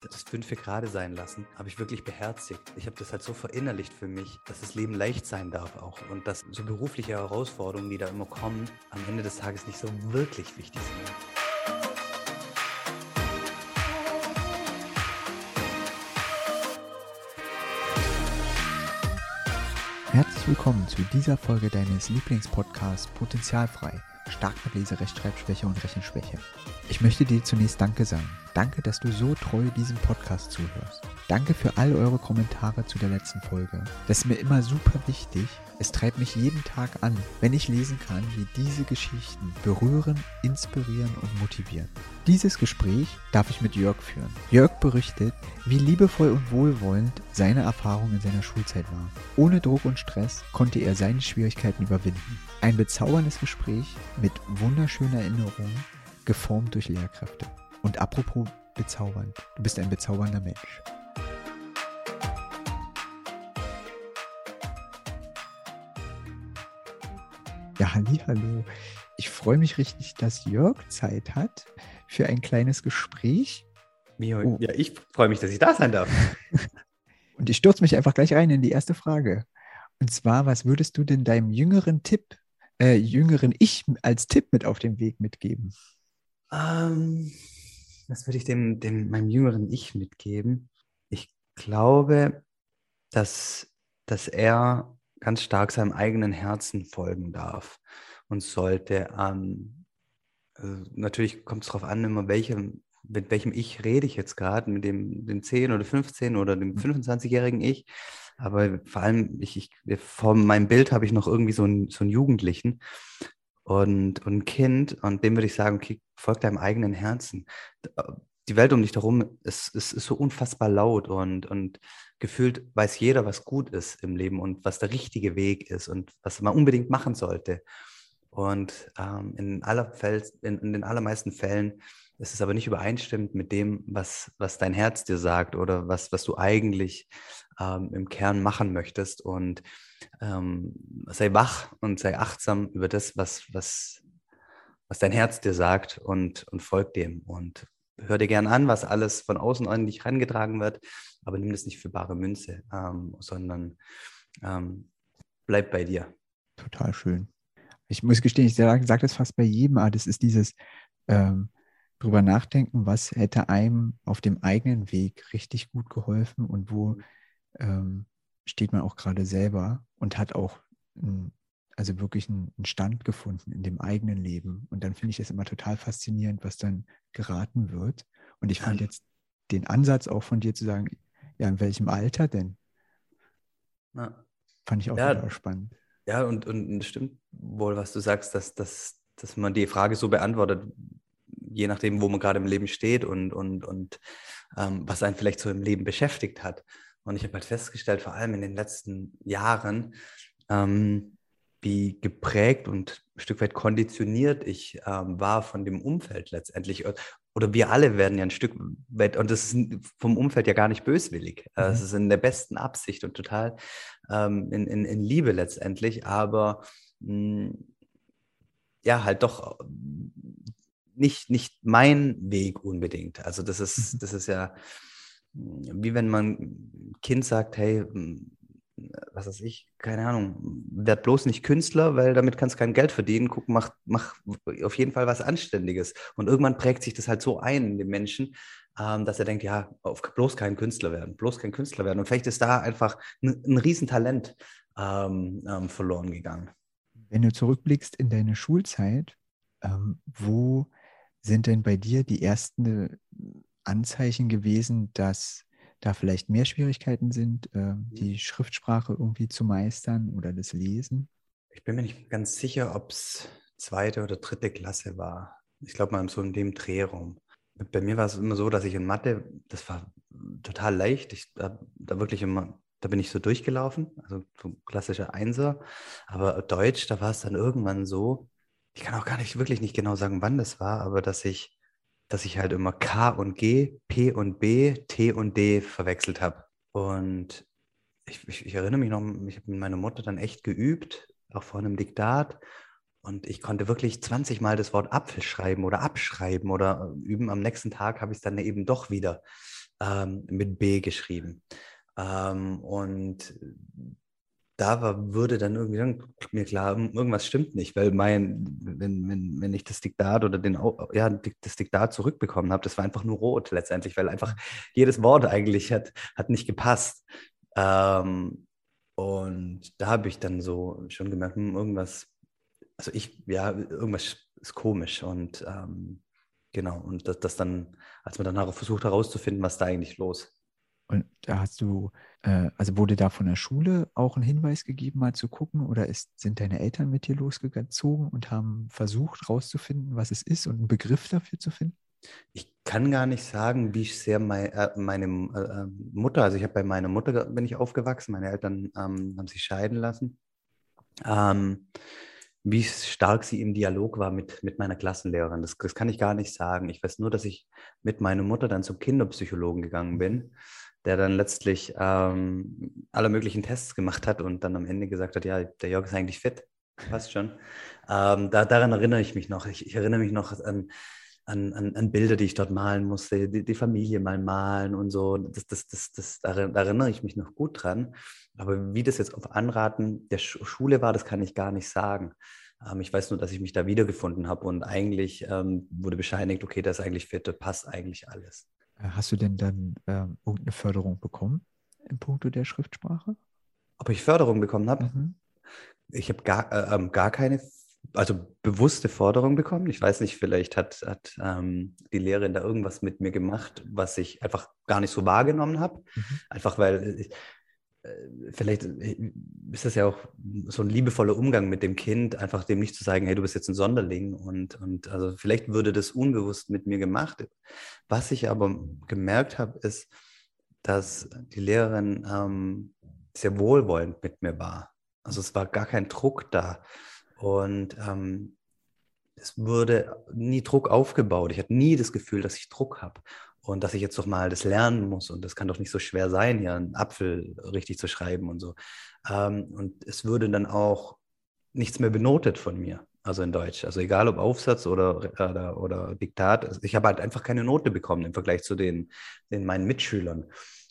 das fünfe gerade sein lassen, habe ich wirklich beherzigt. Ich habe das halt so verinnerlicht für mich, dass das Leben leicht sein darf auch und dass so berufliche Herausforderungen, die da immer kommen, am Ende des Tages nicht so wirklich wichtig sind. Herzlich willkommen zu dieser Folge deines Lieblingspodcasts Potenzialfrei. Stark mit Lese, Rechtschreibschwäche und Rechenschwäche. Ich möchte dir zunächst Danke sagen. Danke, dass du so treu diesem Podcast zuhörst. Danke für all eure Kommentare zu der letzten Folge. Das ist mir immer super wichtig. Es treibt mich jeden Tag an, wenn ich lesen kann, wie diese Geschichten berühren, inspirieren und motivieren. Dieses Gespräch darf ich mit Jörg führen. Jörg berichtet, wie liebevoll und wohlwollend seine Erfahrung in seiner Schulzeit war. Ohne Druck und Stress konnte er seine Schwierigkeiten überwinden. Ein bezauberndes Gespräch mit wunderschönen Erinnerungen, geformt durch Lehrkräfte. Und apropos bezaubernd, du bist ein bezaubernder Mensch. Ja, halli, hallo. Ich freue mich richtig, dass Jörg Zeit hat für ein kleines Gespräch. Mio, oh. Ja, ich freue mich, dass ich da sein darf. Und ich stürze mich einfach gleich rein in die erste Frage. Und zwar, was würdest du denn deinem jüngeren Tipp, äh, jüngeren Ich als Tipp mit auf den Weg mitgeben? Ähm, was würde ich dem, dem, meinem jüngeren Ich mitgeben? Ich glaube, dass, dass er ganz stark seinem eigenen Herzen folgen darf und sollte. Ähm, also natürlich kommt es darauf an, immer welchem, mit welchem Ich rede ich jetzt gerade, mit dem, dem 10 oder 15 oder dem 25-jährigen Ich. Aber vor allem, ich, ich, vor meinem Bild habe ich noch irgendwie so einen, so einen Jugendlichen und, und ein Kind und dem würde ich sagen, okay, folg deinem eigenen Herzen. Die Welt um dich herum ist, ist, ist so unfassbar laut und, und gefühlt weiß jeder, was gut ist im Leben und was der richtige Weg ist und was man unbedingt machen sollte. Und ähm, in, aller Fäll, in, in den allermeisten Fällen ist es aber nicht übereinstimmend mit dem, was, was dein Herz dir sagt oder was, was du eigentlich ähm, im Kern machen möchtest. Und ähm, sei wach und sei achtsam über das, was, was, was dein Herz dir sagt und, und folg dem. Und hör dir gern an, was alles von außen an dich herangetragen wird, aber nimm das nicht für bare Münze, ähm, sondern ähm, bleib bei dir. Total schön. Ich muss gestehen, ich sage sag das fast bei jedem, aber das ist dieses ähm, drüber nachdenken, was hätte einem auf dem eigenen Weg richtig gut geholfen und wo ähm, steht man auch gerade selber und hat auch ein, also wirklich einen, Stand gefunden in dem eigenen Leben. Und dann finde ich das immer total faszinierend, was dann geraten wird. Und ich fand jetzt den Ansatz auch von dir zu sagen, ja, in welchem Alter denn? Ja. Fand ich auch ja, total spannend. Ja, und, und stimmt wohl, was du sagst, dass, dass, dass man die Frage so beantwortet, je nachdem, wo man gerade im Leben steht und, und, und ähm, was einen vielleicht so im Leben beschäftigt hat. Und ich habe halt festgestellt, vor allem in den letzten Jahren, ähm, wie geprägt und ein Stück weit konditioniert ich ähm, war von dem Umfeld letztendlich. Oder wir alle werden ja ein Stück weit, und das ist vom Umfeld ja gar nicht böswillig. Mhm. Es ist in der besten Absicht und total ähm, in, in, in Liebe letztendlich, aber mh, hm, ja, halt doch nicht, nicht mein Weg unbedingt. Also das ist, mhm. das ist ja wie wenn man Kind sagt, hey, was weiß ich, keine Ahnung, werd bloß nicht Künstler, weil damit kannst du kein Geld verdienen. Guck, mach, mach auf jeden Fall was Anständiges. Und irgendwann prägt sich das halt so ein in den Menschen, ähm, dass er denkt, ja, auf bloß kein Künstler werden, bloß kein Künstler werden. Und vielleicht ist da einfach ein, ein Riesentalent ähm, ähm, verloren gegangen. Wenn du zurückblickst in deine Schulzeit, ähm, wo sind denn bei dir die ersten Anzeichen gewesen, dass da vielleicht mehr Schwierigkeiten sind, äh, mhm. die Schriftsprache irgendwie zu meistern oder das Lesen? Ich bin mir nicht ganz sicher, ob es zweite oder dritte Klasse war. Ich glaube mal so in dem Drehraum. Bei mir war es immer so, dass ich in Mathe, das war total leicht. Ich da, da wirklich immer, da bin ich so durchgelaufen, also so klassischer Einser. Aber Deutsch, da war es dann irgendwann so, ich kann auch gar nicht wirklich nicht genau sagen, wann das war, aber dass ich dass ich halt immer K und G, P und B, T und D verwechselt habe. Und ich, ich, ich, erinnere mich noch, ich habe mit meiner Mutter dann echt geübt, auch vor einem Diktat. Und ich konnte wirklich 20 Mal das Wort Apfel schreiben oder abschreiben oder üben. Am nächsten Tag habe ich es dann eben doch wieder ähm, mit B geschrieben. Ähm, und da war, würde dann irgendwie mir klar, irgendwas stimmt nicht, weil mein, wenn, wenn, wenn ich das Diktat oder den, ja, das Diktat zurückbekommen habe, das war einfach nur rot letztendlich, weil einfach jedes Wort eigentlich hat, hat nicht gepasst. Ähm, und da habe ich dann so schon gemerkt, hm, irgendwas, also ich, ja, irgendwas ist komisch und ähm, genau, und das, das dann, als man dann versucht herauszufinden, was da eigentlich los und da hast du, äh, also wurde da von der Schule auch ein Hinweis gegeben, mal zu gucken, oder ist, sind deine Eltern mit dir losgezogen und haben versucht, rauszufinden, was es ist und einen Begriff dafür zu finden? Ich kann gar nicht sagen, wie sehr mein, äh, meine äh, Mutter, also ich habe bei meiner Mutter bin ich aufgewachsen, meine Eltern ähm, haben sich scheiden lassen. Ähm, wie stark sie im Dialog war mit, mit meiner Klassenlehrerin. Das, das kann ich gar nicht sagen. Ich weiß nur, dass ich mit meiner Mutter dann zum Kinderpsychologen gegangen bin der dann letztlich ähm, alle möglichen Tests gemacht hat und dann am Ende gesagt hat, ja, der Jörg ist eigentlich fit, passt schon. Ähm, da, daran erinnere ich mich noch. Ich, ich erinnere mich noch an, an, an, an, Bilder, die ich dort malen musste, die, die Familie mal malen und so. Das, das, das, das, da, erinnere ich mich noch gut dran. Aber wie das jetzt auf Anraten der Schule war, das kann ich gar nicht sagen. Ähm, ich weiß nur, dass ich mich da wiedergefunden habe und eigentlich ähm, wurde bescheinigt, okay, das ist eigentlich fit, das passt eigentlich alles. Hast du denn dann ähm, irgendeine Förderung bekommen im Punkto der Schriftsprache? Ob ich Förderung bekommen habe? Mhm. Ich habe gar, äh, ähm, gar keine, also bewusste Förderung bekommen. Ich weiß nicht, vielleicht hat, hat ähm, die Lehrerin da irgendwas mit mir gemacht, was ich einfach gar nicht so wahrgenommen habe. Mhm. Einfach weil ich, äh, vielleicht äh, ist das ja auch so ein liebevoller Umgang mit dem Kind, einfach dem nicht zu sagen, hey, du bist jetzt ein Sonderling. Und, und also vielleicht würde das unbewusst mit mir gemacht. Was ich aber gemerkt habe, ist, dass die Lehrerin ähm, sehr wohlwollend mit mir war. Also es war gar kein Druck da. Und ähm, es wurde nie Druck aufgebaut. Ich hatte nie das Gefühl, dass ich Druck habe und dass ich jetzt doch mal das lernen muss und das kann doch nicht so schwer sein, hier einen Apfel richtig zu schreiben und so. Ähm, und es würde dann auch nichts mehr benotet von mir, also in Deutsch. Also egal ob Aufsatz oder, oder, oder Diktat, also ich habe halt einfach keine Note bekommen im Vergleich zu den, den meinen Mitschülern.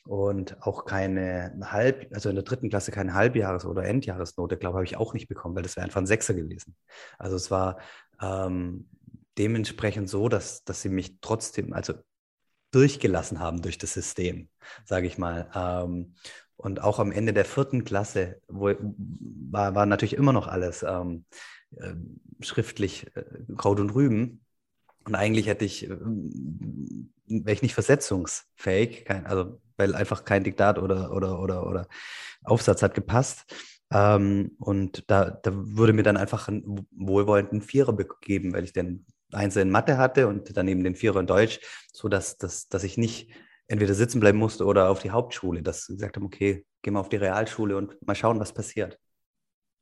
Und auch keine Halb, also in der dritten Klasse keine Halbjahres- oder Endjahresnote, glaube ich, habe ich auch nicht bekommen, weil das wäre einfach ein Sechser gewesen. Also es war ähm, dementsprechend so, dass, dass sie mich trotzdem, also durchgelassen haben durch das System, sage ich mal. Ähm, und auch am Ende der vierten Klasse wo, war, war natürlich immer noch alles ähm, äh, schriftlich äh, Kraut und Rüben. Und eigentlich hätte ich, äh, wäre ich nicht versetzungsfähig, kein, also weil einfach kein Diktat oder, oder, oder, oder Aufsatz hat gepasst. Ähm, und da, da würde mir dann einfach einen wohlwollenden Vierer geben, weil ich den Einser in Mathe hatte und daneben den Vierer in Deutsch, so dass, dass, dass ich nicht entweder sitzen bleiben musste oder auf die Hauptschule, dass sie gesagt haben, okay, geh mal auf die Realschule und mal schauen, was passiert.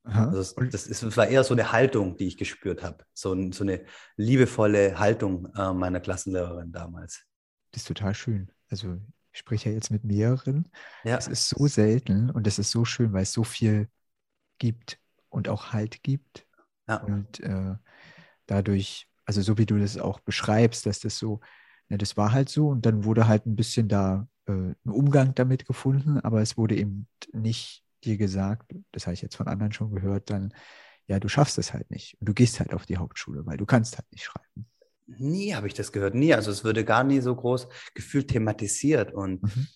Also das, das, ist, das war eher so eine Haltung, die ich gespürt habe. So, so eine liebevolle Haltung äh, meiner Klassenlehrerin damals. Das ist total schön. Also ich spreche ja jetzt mit mehreren. Ja. Es ist so selten und es ist so schön, weil es so viel gibt und auch Halt gibt. Ja. Und äh, dadurch also so wie du das auch beschreibst, dass das so, ja, das war halt so und dann wurde halt ein bisschen da äh, ein Umgang damit gefunden, aber es wurde eben nicht dir gesagt, das habe ich jetzt von anderen schon gehört, dann, ja, du schaffst es halt nicht und du gehst halt auf die Hauptschule, weil du kannst halt nicht schreiben. Nie habe ich das gehört, nie. Also es würde gar nie so groß gefühlt thematisiert und mhm.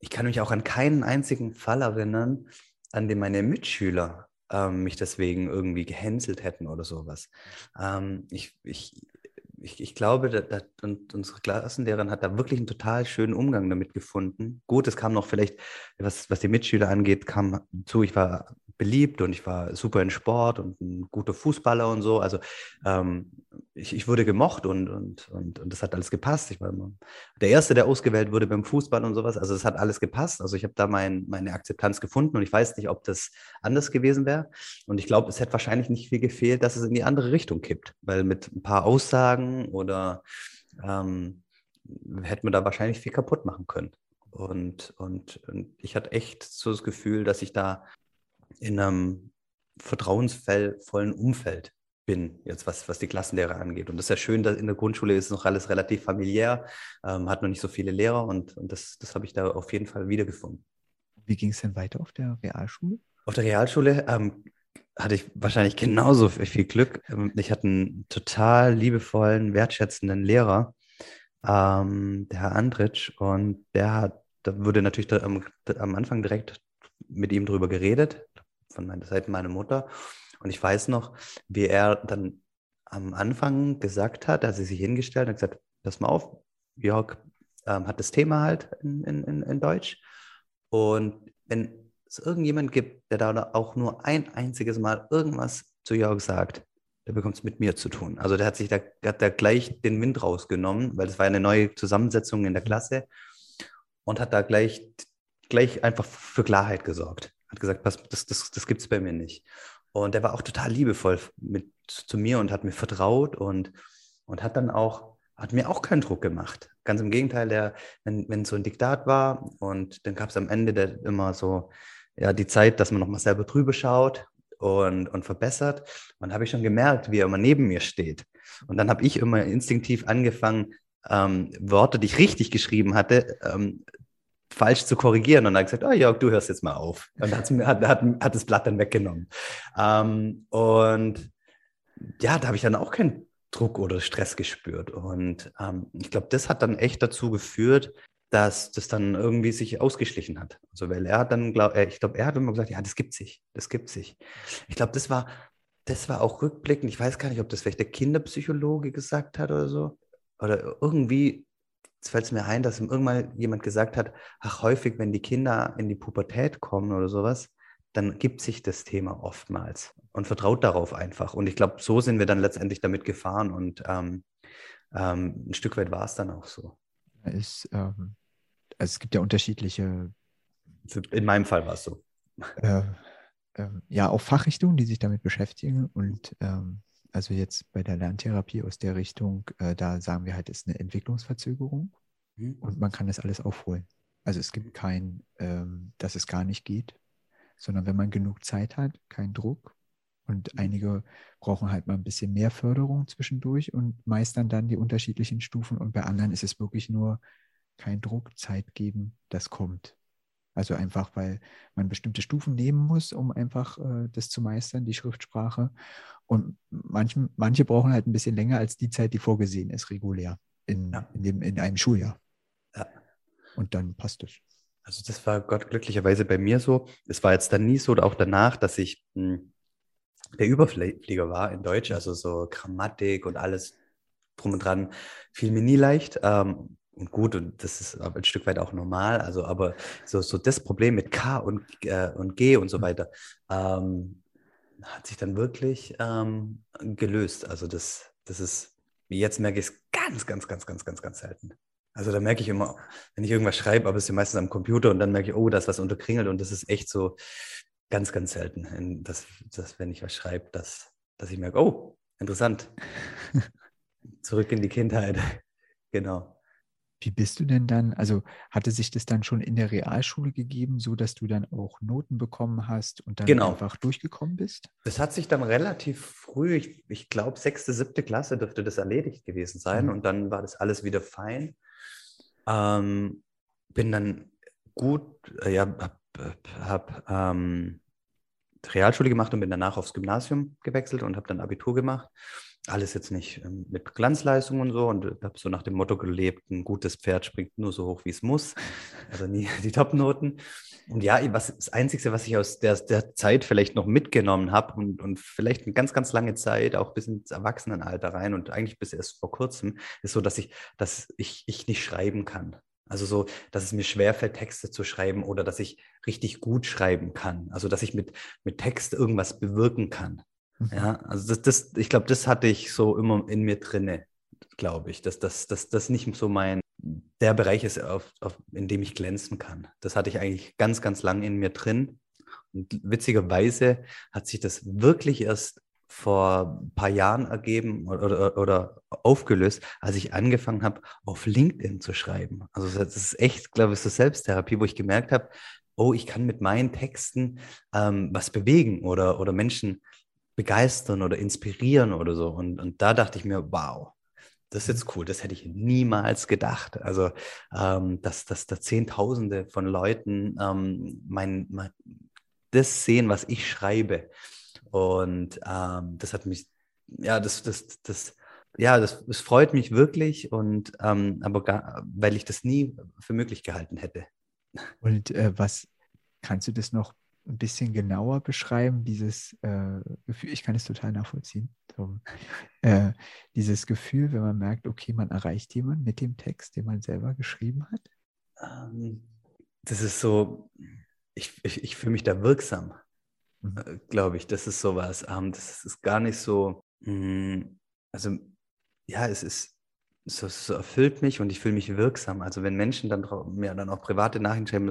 ich kann mich auch an keinen einzigen Fall erinnern, an dem meine Mitschüler ähm, mich deswegen irgendwie gehänselt hätten oder sowas. Ähm, ich, ich, ich, ich glaube, da, da, und unsere Klassenlehrerin hat da wirklich einen total schönen Umgang damit gefunden. Gut, es kam noch vielleicht, was, was die Mitschüler angeht, kam zu, ich war beliebt und ich war super in Sport und ein guter Fußballer und so. Also ähm, ich, ich, wurde gemocht und, und, und, und das hat alles gepasst. Ich war der Erste, der ausgewählt wurde beim Fußball und sowas. Also es hat alles gepasst. Also ich habe da mein, meine Akzeptanz gefunden und ich weiß nicht, ob das anders gewesen wäre. Und ich glaube, es hätte wahrscheinlich nicht viel gefehlt, dass es in die andere Richtung kippt, weil mit ein paar Aussagen oder ähm, hätte man da wahrscheinlich viel kaputt machen können. Und, und, und ich hatte echt so das Gefühl, dass ich da in einem vertrauensvollen Umfeld bin, jetzt was, was die Klassenlehre angeht. Und das ist ja schön, dass in der Grundschule ist noch alles relativ familiär, ähm, hat noch nicht so viele Lehrer und, und das, das habe ich da auf jeden Fall wiedergefunden. Wie ging es denn weiter auf der Realschule? Auf der Realschule ähm, hatte ich wahrscheinlich genauso viel Glück. Ähm, ich hatte einen total liebevollen, wertschätzenden Lehrer, ähm, der Herr Andritsch, und der hat, da wurde natürlich am, am Anfang direkt mit ihm drüber geredet, von meiner Seite meiner Mutter. Und ich weiß noch, wie er dann am Anfang gesagt hat, als er sich hingestellt hat, gesagt, pass mal auf, Jörg ähm, hat das Thema halt in, in, in Deutsch. Und wenn es irgendjemand gibt, der da auch nur ein einziges Mal irgendwas zu Jörg sagt, der bekommt es mit mir zu tun. Also der hat sich da, hat da gleich den Wind rausgenommen, weil es war eine neue Zusammensetzung in der Klasse und hat da gleich, gleich einfach für Klarheit gesorgt. Hat gesagt, pass, das, das, das gibt es bei mir nicht. Und der war auch total liebevoll mit zu mir und hat mir vertraut und, und hat dann auch, hat mir auch keinen Druck gemacht. Ganz im Gegenteil, der, wenn, wenn so ein Diktat war und dann gab es am Ende der, immer so ja, die Zeit, dass man nochmal selber drüber schaut und, und verbessert. Und habe ich schon gemerkt, wie er immer neben mir steht. Und dann habe ich immer instinktiv angefangen, ähm, Worte, die ich richtig geschrieben hatte, ähm, falsch zu korrigieren. Und dann gesagt, oh Jörg, du hörst jetzt mal auf. Und hat, hat, hat das Blatt dann weggenommen. Ähm, und ja, da habe ich dann auch keinen Druck oder Stress gespürt. Und ähm, ich glaube, das hat dann echt dazu geführt, dass das dann irgendwie sich ausgeschlichen hat. Also weil er hat dann, glaub, ich glaube, er hat immer gesagt, ja, das gibt sich, das gibt sich. Ich glaube, das war, das war auch rückblickend, ich weiß gar nicht, ob das vielleicht der Kinderpsychologe gesagt hat oder so. Oder irgendwie Jetzt fällt es mir ein, dass irgendwann jemand gesagt hat, ach, häufig, wenn die Kinder in die Pubertät kommen oder sowas, dann gibt sich das Thema oftmals und vertraut darauf einfach. Und ich glaube, so sind wir dann letztendlich damit gefahren und ähm, ähm, ein Stück weit war es dann auch so. Es, ähm, also es gibt ja unterschiedliche. In meinem Fall war es so. Äh, äh, ja, auch Fachrichtungen, die sich damit beschäftigen und ähm, also jetzt bei der Lerntherapie aus der Richtung, äh, da sagen wir halt, ist eine Entwicklungsverzögerung mhm. und man kann das alles aufholen. Also es gibt kein, ähm, dass es gar nicht geht, sondern wenn man genug Zeit hat, kein Druck. Und mhm. einige brauchen halt mal ein bisschen mehr Förderung zwischendurch und meistern dann die unterschiedlichen Stufen. Und bei anderen ist es wirklich nur kein Druck, Zeit geben, das kommt. Also einfach, weil man bestimmte Stufen nehmen muss, um einfach äh, das zu meistern, die Schriftsprache. Und manche, manche brauchen halt ein bisschen länger als die Zeit, die vorgesehen ist, regulär in, ja. in, dem, in einem Schuljahr. Ja. Und dann passt es. Also das war Gott glücklicherweise bei mir so. Es war jetzt dann nie so, auch danach, dass ich mh, hm, der Überflieger war in Deutsch, also so Grammatik und alles drum und dran fiel mir nie leicht. Ähm, und gut, und das ist ein Stück weit auch normal. Also, aber so, so das Problem mit K und, äh, und G und so mhm. weiter ähm, hat sich dann wirklich ähm, gelöst. Also, das, das ist, wie jetzt merke ich es ganz, ganz, ganz, ganz, ganz, ganz selten. Also, da merke ich immer, wenn ich irgendwas schreibe, aber es ist ja meistens am Computer und dann merke ich, oh, da ist was unterkringelt und das ist echt so ganz, ganz selten, dass, dass wenn ich was schreibe, dass, dass ich merke, oh, interessant. Zurück in die Kindheit. genau. Wie bist du denn dann, also hatte sich das dann schon in der Realschule gegeben, so dass du dann auch Noten bekommen hast und dann genau. einfach durchgekommen bist? Das hat sich dann relativ früh, ich, ich glaube sechste, siebte Klasse dürfte das erledigt gewesen sein mhm. und dann war das alles wieder fein. Ähm, bin dann gut, äh, ja, hab, hab ähm, Realschule gemacht und bin danach aufs Gymnasium gewechselt und habe dann Abitur gemacht alles jetzt nicht ähm, mit Glanzleistung und so und habe so nach dem Motto gelebt, ein gutes Pferd springt nur so hoch, wie es muss. Also nie die Topnoten. Und ja, was, das Einzige, was ich aus der, der Zeit vielleicht noch mitgenommen habe und, und vielleicht eine ganz, ganz lange Zeit, auch bis ins Erwachsenenalter rein und eigentlich bis erst vor kurzem, ist so, dass ich, dass ich, ich nicht schreiben kann. Also so, dass es mir schwerfällt, Texte zu schreiben oder dass ich richtig gut schreiben kann. Also dass ich mit, mit Text irgendwas bewirken kann. Ja, mhm. also das, das, ich glaube, das hatte ich so immer in mir drinne, glaube ich, dass das, das, das nicht so mein, der Bereich ist, auf, auf, in dem ich glänzen kann. Das hatte ich eigentlich ganz, ganz lang in mir drin. Und witzigerweise hat sich das wirklich erst vor ein paar Jahren ergeben oder, oder, oder aufgelöst, als ich angefangen habe, auf LinkedIn zu schreiben. Also das ist echt, glaube ich, so Selbsttherapie, wo ich gemerkt habe, oh, ich kann mit meinen Texten ähm, was bewegen oder, oder Menschen begeistern oder inspirieren oder so. Und, und da dachte ich mir, wow, das ist jetzt cool, das hätte ich niemals gedacht. Also, ähm, dass, dass da Zehntausende von Leuten ähm, mein, mein, das sehen, was ich schreibe. Und ähm, das hat mich, ja, das, das, das, ja, das, das freut mich wirklich und ähm, aber gar, weil ich das nie für möglich gehalten hätte. Und äh, was kannst du das noch ein bisschen genauer beschreiben, dieses äh, Gefühl, ich kann es total nachvollziehen, so, äh, dieses Gefühl, wenn man merkt, okay, man erreicht jemanden mit dem Text, den man selber geschrieben hat? Ähm, das ist so, ich, ich, ich fühle mich da wirksam, mhm. äh, glaube ich. Das ist sowas. Ähm, das ist gar nicht so, mh, hm, also ja, es ist, so, so erfüllt mich und ich fühle mich wirksam. Also wenn Menschen dann mir dann auch private Nachrichten schreiben,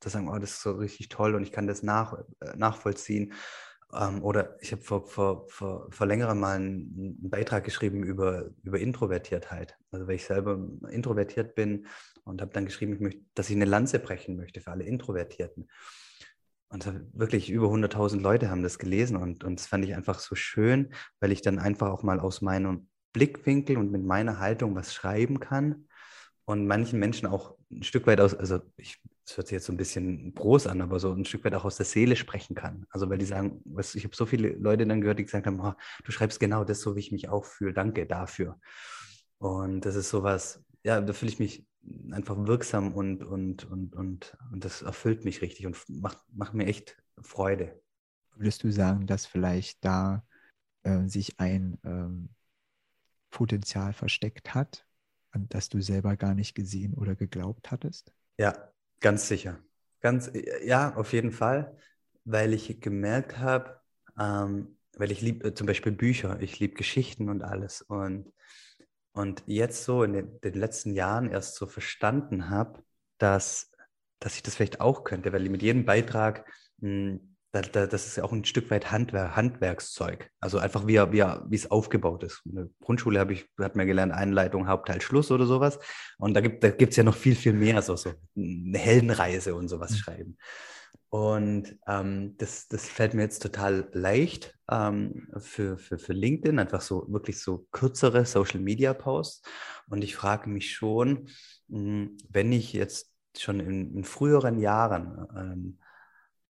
das sagen, oh, das ist so richtig toll und ich kann das nach, äh, nachvollziehen. Ähm, oder ich habe vor, vor, vor, vor längerem mal einen, einen, Beitrag geschrieben über, über Introvertiertheit. Also weil ich selber introvertiert bin und habe dann geschrieben, ich möchte, dass ich eine Lanze brechen möchte für alle Introvertierten. Und wirklich über 100.000 Leute haben das gelesen und, und das fand ich einfach so schön, weil ich dann einfach auch mal aus meinem Blickwinkel und mit meiner Haltung was schreiben kann und manchen Menschen auch ein Stück weit aus, also ich, das hört sich jetzt so ein bisschen groß an, aber so ein Stück weit auch aus der Seele sprechen kann. Also weil die sagen, was, ich habe so viele Leute dann gehört, die gesagt haben, oh, du schreibst genau das, so wie ich mich auch fühle, danke dafür. Und das ist sowas, ja, da fühle ich mich einfach wirksam und, und, und, und, und das erfüllt mich richtig und macht, macht mir echt Freude. Würdest du sagen, dass vielleicht da äh, sich ein ähm, Potenzial versteckt hat, an das du selber gar nicht gesehen oder geglaubt hattest? Ja, ganz sicher. Ganz, ja, auf jeden Fall, weil ich gemerkt habe, ähm, weil ich liebe äh, zum Beispiel Bücher, ich liebe Geschichten und alles. Und, und jetzt so in den, den letzten Jahren erst so verstanden habe, dass, dass ich das vielleicht auch könnte, weil mit jedem Beitrag mh, hm, das ist ja auch ein Stück weit Handwer Handwerkszeug. Also einfach wie, wie, wie es aufgebaut ist. In der Grundschule habe ich, hat mir gelernt, Einleitung, Hauptteil, Schluss oder sowas. Und da gibt es da ja noch viel, viel mehr, so, so eine Heldenreise und sowas mhm. schreiben. Und ähm, das, das fällt mir jetzt total leicht ähm, für, für, für LinkedIn, einfach so wirklich so kürzere Social Media Posts. Und ich frage mich schon, hm, wenn ich jetzt schon in, in früheren Jahren ähm,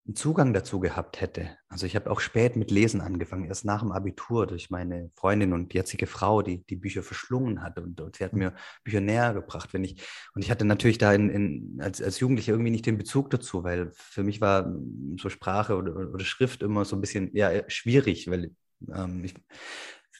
einen Zugang dazu gehabt hätte. Also ich habe auch spät mit Lesen angefangen, erst nach dem Abitur durch meine Freundin und jetzige Frau, die die Bücher verschlungen hat und, und sie hat mhm. mir Bücher näher gebracht. Wenn ich, und ich hatte natürlich da in, in, als, als Jugendlicher irgendwie nicht den Bezug dazu, weil für mich war hm, so Sprache oder, oder Schrift immer so ein bisschen ja, schwierig, weil ähm, ich,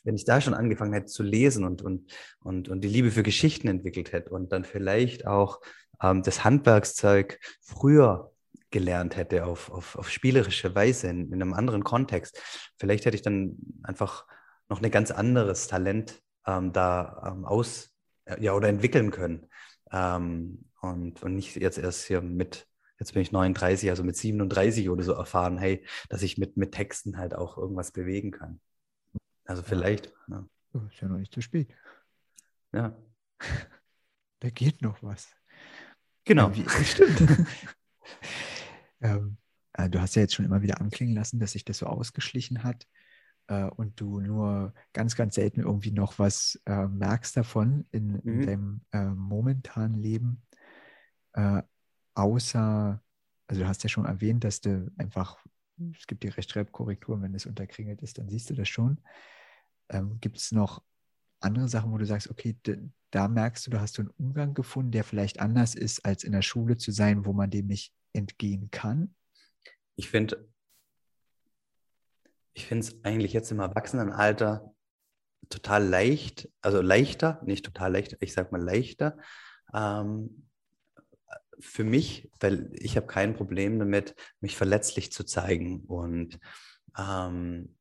wenn ich da schon angefangen hätte zu lesen und, und, und, und die Liebe für Geschichten entwickelt hätte und dann vielleicht auch ähm, das Handwerkszeug früher gelernt hätte auf, auf, auf spielerische Weise in, in, einem anderen Kontext. Vielleicht hätte ich dann einfach noch ein ganz anderes Talent ähm, da ähm, aus äh, ja, oder entwickeln können. Ähm, und, und nicht jetzt erst hier mit, jetzt bin ich 39, also mit 37 oder so erfahren, hey, dass ich mit, mit Texten halt auch irgendwas bewegen kann. Also vielleicht. Ja. Oh, ist ja noch nicht zu spät. Ja. Da geht noch was. Genau. Ja, wie, stimmt. Ähm, äh, du hast ja jetzt schon immer wieder anklingen lassen, dass sich das so ausgeschlichen hat äh, und du nur ganz, ganz selten irgendwie noch was äh, merkst davon in, in mhm. deinem äh, momentanen Leben. Äh, außer, also du hast ja schon erwähnt, dass du einfach, es gibt die Rechtschreibkorrektur, wenn es unterkringelt ist, dann siehst du das schon. Ähm, gibt es noch andere Sachen, wo du sagst, okay, da merkst du, du hast du einen Umgang gefunden, der vielleicht anders ist, als in der Schule zu sein, wo man dem nicht entgehen kann? Ich finde, ich finde es eigentlich jetzt im Erwachsenenalter total leicht, also leichter, nicht total leicht, ich sag mal leichter, ähm, für mich, weil ich habe kein Problem damit, mich verletzlich zu zeigen und ähm,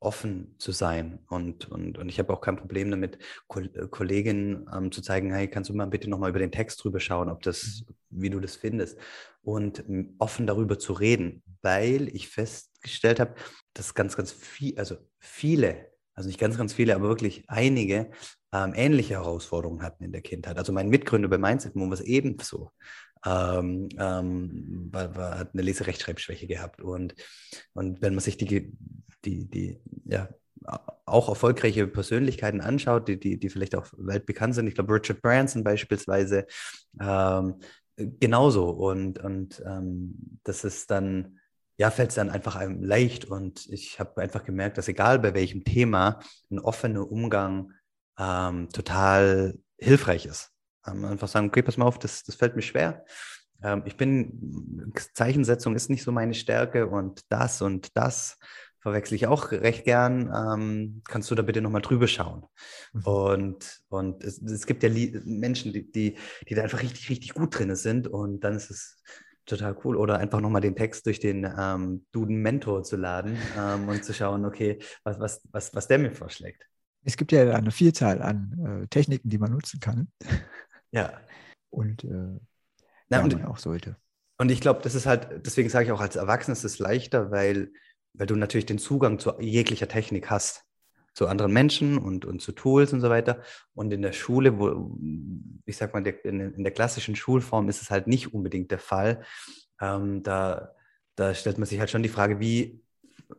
offen zu sein. Und, und, und ich habe auch kein Problem damit, Kolleginnen ähm, zu zeigen, hey, kannst du mal bitte nochmal über den Text drüber schauen, ob das, mhm. Wie du das findest. Und offen darüber zu reden, weil ich festgestellt habe, dass ganz, ganz viel, also viele also nicht ganz, ganz viele, aber wirklich einige ähm, ähnliche Herausforderungen hatten in der Kindheit. Also mein Mitgründer bei Mindset Move war es ebenso. Ähm, ähm, war, war, hat eine Leserechtschreibschwäche gehabt. Und, und wenn man sich die, die, die ja, auch erfolgreiche Persönlichkeiten anschaut, die, die, die vielleicht auch weltbekannt sind, ich glaube Richard Branson beispielsweise, ähm, genauso. Und, und ähm, das ist dann, ja, fällt es dann einfach einem leicht. Und ich habe einfach gemerkt, dass egal bei welchem Thema, ein offener Umgang ähm, total hilfreich ist. Ähm, einfach sagen, okay, pass mal auf, das, das fällt mir schwer. Ähm, ich bin, Zeichensetzung ist nicht so meine Stärke und das und das verwechsel ich auch recht gern. Ähm, kannst du da bitte nochmal drüber schauen? Mhm. Und, und es, es gibt ja Menschen, die, die, die da einfach richtig, richtig gut drin sind und dann ist es total cool. Oder einfach nochmal den Text durch den ähm, Duden Mentor zu laden ähm, und zu schauen, okay, was, was, was, was der mir vorschlägt. Es gibt ja eine Vielzahl an äh, Techniken, die man nutzen kann. Ja. Und, äh, Na, ja, und man auch sollte. Und ich glaube, das ist halt, deswegen sage ich auch, als Erwachsener ist es leichter, weil weil du natürlich den Zugang zu jeglicher Technik hast, zu anderen Menschen und, und zu Tools und so weiter. Und in der Schule, wo, ich sag mal, in, in der klassischen Schulform ist es halt nicht unbedingt der Fall. Ähm, da, da stellt man sich halt schon die Frage, wie,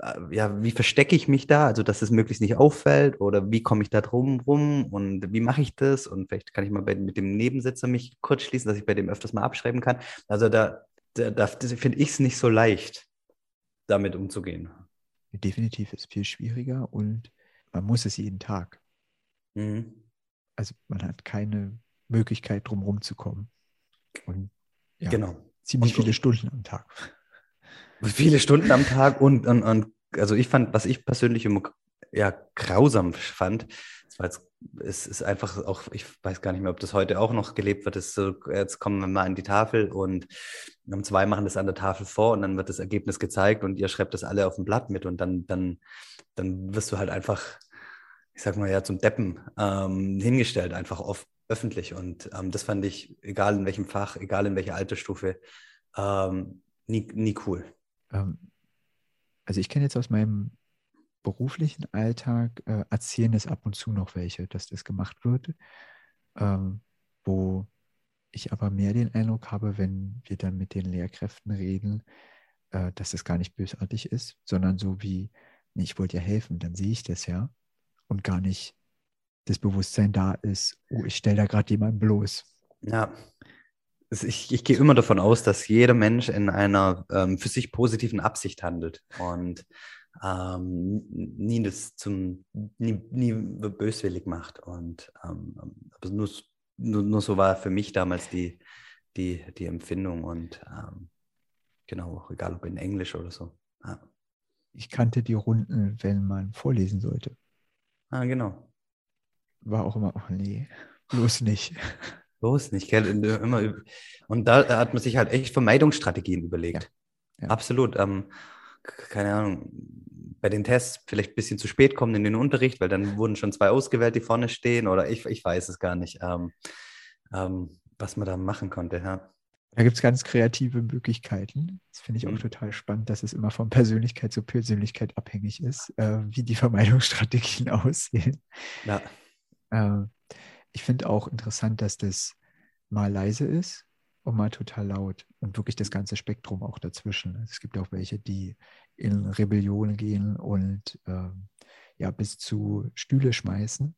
äh, ja, wie verstecke ich mich da, also dass es möglichst nicht auffällt oder wie komme ich da drum rum und wie mache ich das und vielleicht kann ich mal bei, mit dem Nebensitzer mich kurz schließen, dass ich bei dem öfters mal abschreiben kann. Also da, da, da finde ich es nicht so leicht damit umzugehen. Definitiv ist viel schwieriger und man muss es jeden Tag. Mhm. Also man hat keine Möglichkeit, drumherum zu kommen. Und ja, genau. ziemlich und, viele Stunden am Tag. Viele Stunden am Tag und, und, und also ich fand, was ich persönlich immer ja, grausam fand, jetzt, es ist einfach auch, ich weiß gar nicht mehr, ob das heute auch noch gelebt wird, so, jetzt kommen wir mal an die Tafel und um zwei machen das an der Tafel vor und dann wird das Ergebnis gezeigt und ihr schreibt das alle auf dem Blatt mit und dann, dann, dann wirst du halt einfach, ich sag mal ja, zum Deppen ähm, hingestellt, einfach oft öffentlich und ähm, das fand ich, egal in welchem Fach, egal in welcher Altersstufe, ähm, nie, nie cool. Ähm, also ich kenne jetzt aus meinem beruflichen Alltag äh, erzählen es ab und zu noch welche, dass das gemacht wird, ähm, wo ich aber mehr den Eindruck habe, wenn wir dann mit den Lehrkräften reden, äh, dass das gar nicht bösartig ist, sondern so wie, nee, ich wollte ja helfen, dann sehe ich das ja und gar nicht das Bewusstsein da ist, oh, ich stelle da gerade jemanden bloß. Ja, ich, ich, gehe immer davon aus, dass jeder Mensch in einer ähm, für sich positiven Absicht handelt. Und ähm, nie das zum, nie, nie böswillig macht. Und ähm, nur, nur, nur, so war für mich damals die, die, die Empfindung und ähm, genau, egal ob in Englisch oder so. Ja. Ich kannte die Runden, wenn man vorlesen sollte. Ah, genau. War auch immer, oh nee, bloß nicht. Bloß nicht, gell? Immer, und da hat man sich halt echt Vermeidungsstrategien überlegt. Ja. Ja. Absolut. Ähm, keine Ahnung, bei den Tests vielleicht ein bisschen zu spät kommen in den Unterricht, weil dann wurden schon zwei ausgewählt, die vorne stehen oder ich, ich weiß es gar nicht, ähm, ähm, was man da machen konnte. Ja. Da gibt es ganz kreative Möglichkeiten. Das finde ich auch mhm. total spannend, dass es immer von Persönlichkeit zu Persönlichkeit abhängig ist, äh, wie die Vermeidungsstrategien aussehen. Ja. Äh, ich finde auch interessant, dass das mal leise ist und mal total laut und wirklich das ganze Spektrum auch dazwischen. Es gibt auch welche, die in Rebellion gehen und äh, ja bis zu Stühle schmeißen,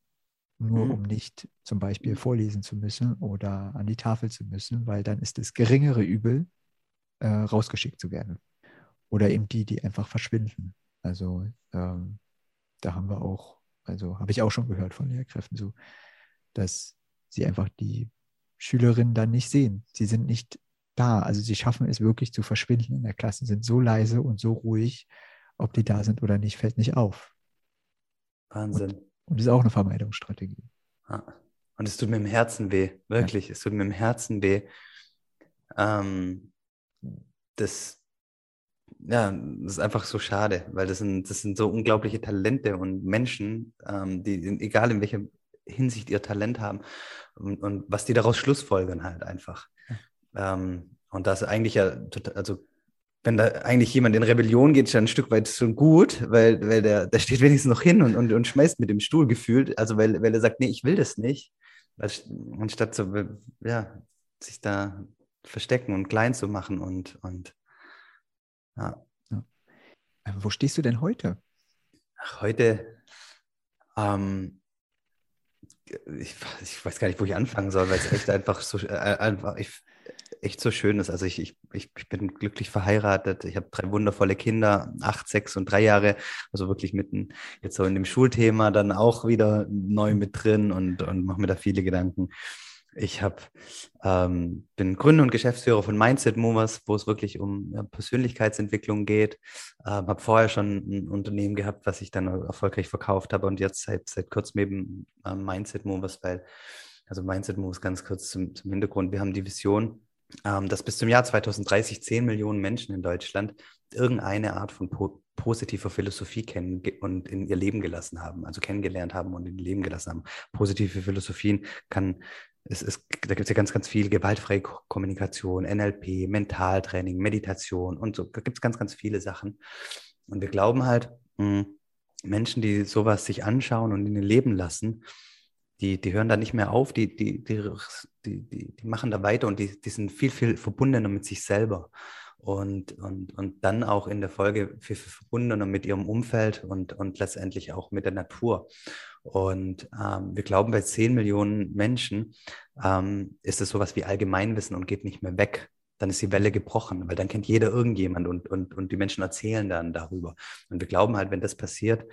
nur mhm. um nicht zum Beispiel vorlesen zu müssen oder an die Tafel zu müssen, weil dann ist das geringere Übel, äh, rausgeschickt zu werden. Oder eben die, die einfach verschwinden. Also ähm, da haben wir auch, also habe ich auch schon gehört von Lehrkräften so, dass sie einfach die Schülerinnen dann nicht sehen. Sie sind nicht da. Also sie schaffen es wirklich zu verschwinden in der Klasse, sind so leise und so ruhig, ob die da sind oder nicht, fällt nicht auf. Wahnsinn. Und, und ist auch eine Vermeidungsstrategie. Und es tut mir im Herzen weh, wirklich. Ja. Es tut mir im Herzen weh. Ähm, das, ja, das ist einfach so schade, weil das sind, das sind so unglaubliche Talente und Menschen, ähm, die, egal in welcher Hinsicht ihr Talent haben und, und was die daraus schlussfolgern halt einfach. Ähm, und das eigentlich ja, also wenn da eigentlich jemand in Rebellion geht, ist ja ein Stück weit schon gut, weil, weil der, der steht wenigstens noch hin und, und, und schmeißt mit dem Stuhl gefühlt. Also weil, weil er sagt, nee, ich will das nicht. Anstatt so, ja, sich da verstecken und klein zu machen und, und ja. ja. Äh, wo stehst du denn heute? Ach, heute, ähm, ich, ich, weiß gar nicht, wo ich anfangen soll, weil es echt einfach so, äh, einfach, ich, echt so schön ist. Also ich, ich, ich bin glücklich verheiratet. Ich habe drei wundervolle Kinder, acht, sechs und drei Jahre. Also wirklich mitten jetzt so in dem Schulthema dann auch wieder neu mit drin und, und mache mir da viele Gedanken. Ich hab, ähm, bin Gründer und Geschäftsführer von Mindset Movers, wo es wirklich um ja, Persönlichkeitsentwicklung geht. Ähm, habe vorher schon ein Unternehmen gehabt, was ich dann erfolgreich verkauft habe und jetzt seit, seit kurzem eben äh, Mindset Movers, weil, also Mindset Movers ganz kurz zum, zum Hintergrund. Wir haben die Vision, ähm, dass bis zum Jahr 2030 10 Millionen Menschen in Deutschland irgendeine Art von po positiver Philosophie kennen und in ihr Leben gelassen haben, also kennengelernt haben und in ihr Leben gelassen haben. Positive Philosophien kann es ist, da gibt es ja ganz, ganz viel gewaltfreie Kommunikation, NLP, Mentaltraining, Meditation und so. Da gibt es ganz, ganz viele Sachen. Und wir glauben halt, hm, Menschen, die sowas sich anschauen und in ihr Leben lassen, die, die hören da nicht mehr auf, die, die, die, die, die, machen da weiter und die, die sind viel, viel verbundener mit sich selber und, und, und dann auch in der Folge viel, viel verbundener mit ihrem Umfeld und, und letztendlich auch mit der Natur. Und ähm, wir glauben, bei 10 Millionen Menschen ähm, ist es sowas wie Allgemeinwissen und geht nicht mehr weg. Dann ist die Welle gebrochen, weil dann kennt jeder irgendjemand und, und, und die Menschen erzählen dann darüber. Und wir glauben halt, wenn das passiert,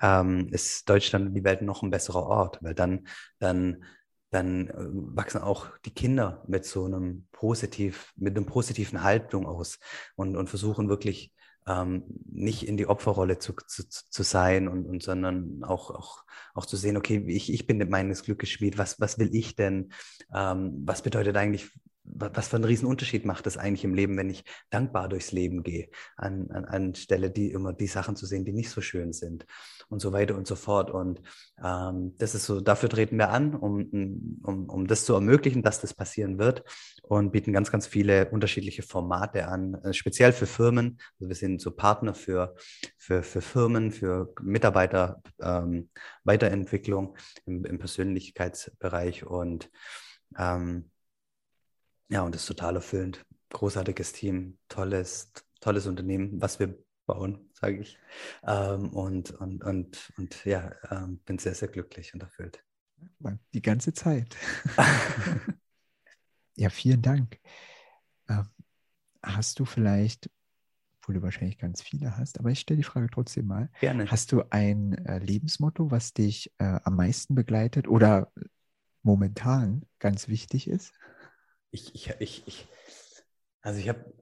ähm, ist Deutschland und die Welt noch ein besserer Ort, weil dann, dann, dann äh, wachsen auch die Kinder mit so einem positiv, mit einem positiven Haltung aus und, und versuchen wirklich ähm, nicht in die Opferrolle zu, zu, zu sein und, und sondern auch, auch, auch zu sehen, okay, ich, ich bin meines Glückes Schmied, was, was will ich denn? Ähm, was bedeutet eigentlich was für einen riesen Unterschied macht es eigentlich im Leben, wenn ich dankbar durchs Leben gehe, an, an, anstelle die immer die Sachen zu sehen, die nicht so schön sind und so weiter und so fort. Und ähm, das ist so, dafür treten wir an, um, um, um das zu ermöglichen, dass das passieren wird und bieten ganz, ganz viele unterschiedliche Formate an, äh, speziell für Firmen. Also wir sind so Partner für, für, für Firmen, für Mitarbeiter, ähm, Weiterentwicklung im, im Persönlichkeitsbereich und ähm, ja, und das ist total erfüllend. Großartiges Team, tolles, tolles Unternehmen, was wir bauen, sage ich. Ähm, und, und, und, und ja, ähm, bin sehr, sehr glücklich und erfüllt. Die ganze Zeit. ja, vielen Dank. Ähm, hast du vielleicht, obwohl du wahrscheinlich ganz viele hast, aber ich stelle die Frage trotzdem mal. Gerne. Hast du ein äh, Lebensmotto, was dich äh, am meisten begleitet oder momentan ganz wichtig ist? Ich, ich, ich, ich also ich habe,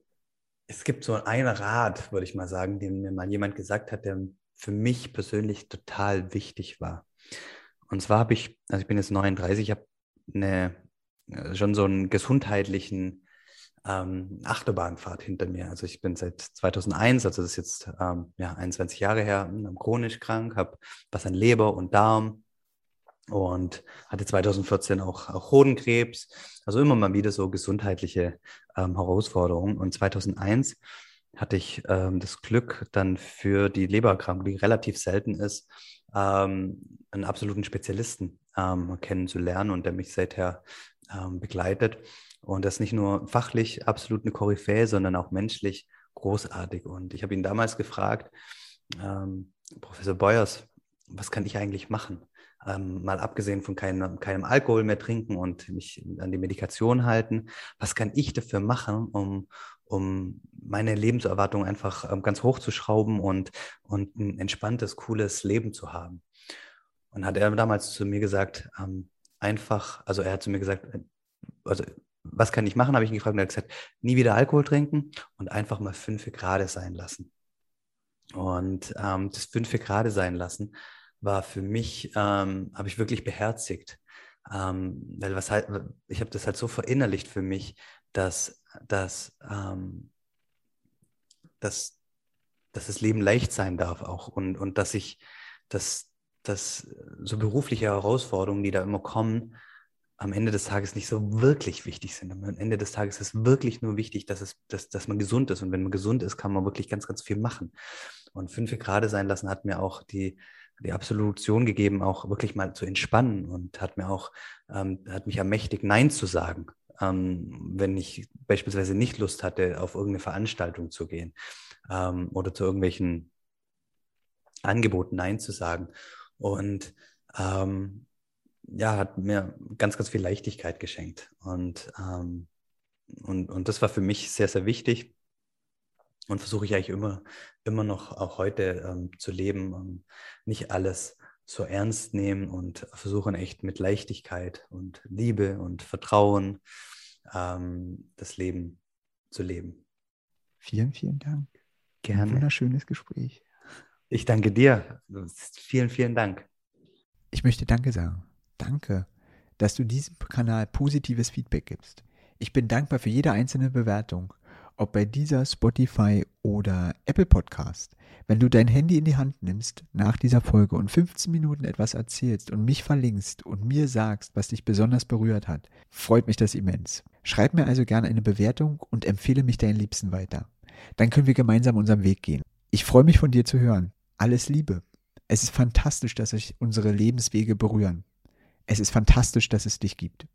es gibt so einen Rat, würde ich mal sagen, den mir mal jemand gesagt hat, der für mich persönlich total wichtig war. Und zwar habe ich, also ich bin jetzt 39, ich habe äh, schon so einen gesundheitlichen ähm, Achterbahnfahrt hinter mir. Also ich bin seit 2001, also das ist jetzt ähm, ja, 21 Jahre her, chronisch krank, habe was an Leber und Darm, und hatte 2014 auch, auch Hodenkrebs. Also immer mal wieder so gesundheitliche ähm, Herausforderungen. Und 2001 hatte ich ähm, das Glück, dann für die Lebererkrankung, die relativ selten ist, ähm, einen absoluten Spezialisten ähm, kennenzulernen und der mich seither ähm, begleitet. Und das nicht nur fachlich absolut eine Koryphäe, sondern auch menschlich großartig. Und ich habe ihn damals gefragt, ähm, Professor Beuers, was kann ich eigentlich machen? Ähm, mal abgesehen von keinem, keinem Alkohol mehr trinken und mich an die Medikation halten, was kann ich dafür machen, um, um meine Lebenserwartung einfach ähm, ganz hoch zu schrauben und, und ein entspanntes, cooles Leben zu haben? Und hat er damals zu mir gesagt, ähm, einfach, also er hat zu mir gesagt, äh, also was kann ich machen, habe ich ihn gefragt und er hat gesagt, nie wieder Alkohol trinken und einfach mal fünf Grad sein lassen. Und ähm, das fünf Grad sein lassen war für mich, ähm, habe ich wirklich beherzigt. Ähm, weil was halt, ich habe das halt so verinnerlicht für mich, dass, dass, ähm, dass, dass das Leben leicht sein darf auch und, und dass ich, dass, dass so berufliche Herausforderungen, die da immer kommen, am Ende des Tages nicht so wirklich wichtig sind. Am Ende des Tages ist wirklich nur wichtig, dass, es, dass, dass man gesund ist. Und wenn man gesund ist, kann man wirklich ganz, ganz viel machen. Und fünf Grade sein lassen hat mir auch die, die Absolution gegeben, auch wirklich mal zu entspannen und hat mir auch, ähm, hat mich ermächtigt, Nein zu sagen, ähm, wenn ich beispielsweise nicht Lust hatte, auf irgendeine Veranstaltung zu gehen ähm, oder zu irgendwelchen Angeboten Nein zu sagen. Und ähm, ja, hat mir ganz, ganz viel Leichtigkeit geschenkt. Und, ähm, und, und das war für mich sehr, sehr wichtig. Und versuche ich eigentlich immer, immer noch auch heute ähm, zu leben und nicht alles so ernst nehmen und versuchen echt mit Leichtigkeit und Liebe und Vertrauen ähm, das Leben zu leben. Vielen, vielen Dank. Gerne. Ein wunderschönes Gespräch. Ich danke dir. Vielen, vielen Dank. Ich möchte Danke sagen. Danke, dass du diesem Kanal positives Feedback gibst. Ich bin dankbar für jede einzelne Bewertung, ob bei dieser Spotify oder Apple Podcast. Wenn du dein Handy in die Hand nimmst nach dieser Folge und 15 Minuten etwas erzählst und mich verlinkst und mir sagst, was dich besonders berührt hat, freut mich das immens. Schreib mir also gerne eine Bewertung und empfehle mich deinen Liebsten weiter. Dann können wir gemeinsam unseren Weg gehen. Ich freue mich von dir zu hören. Alles Liebe. Es ist fantastisch, dass sich unsere Lebenswege berühren. Es ist fantastisch, dass es dich gibt.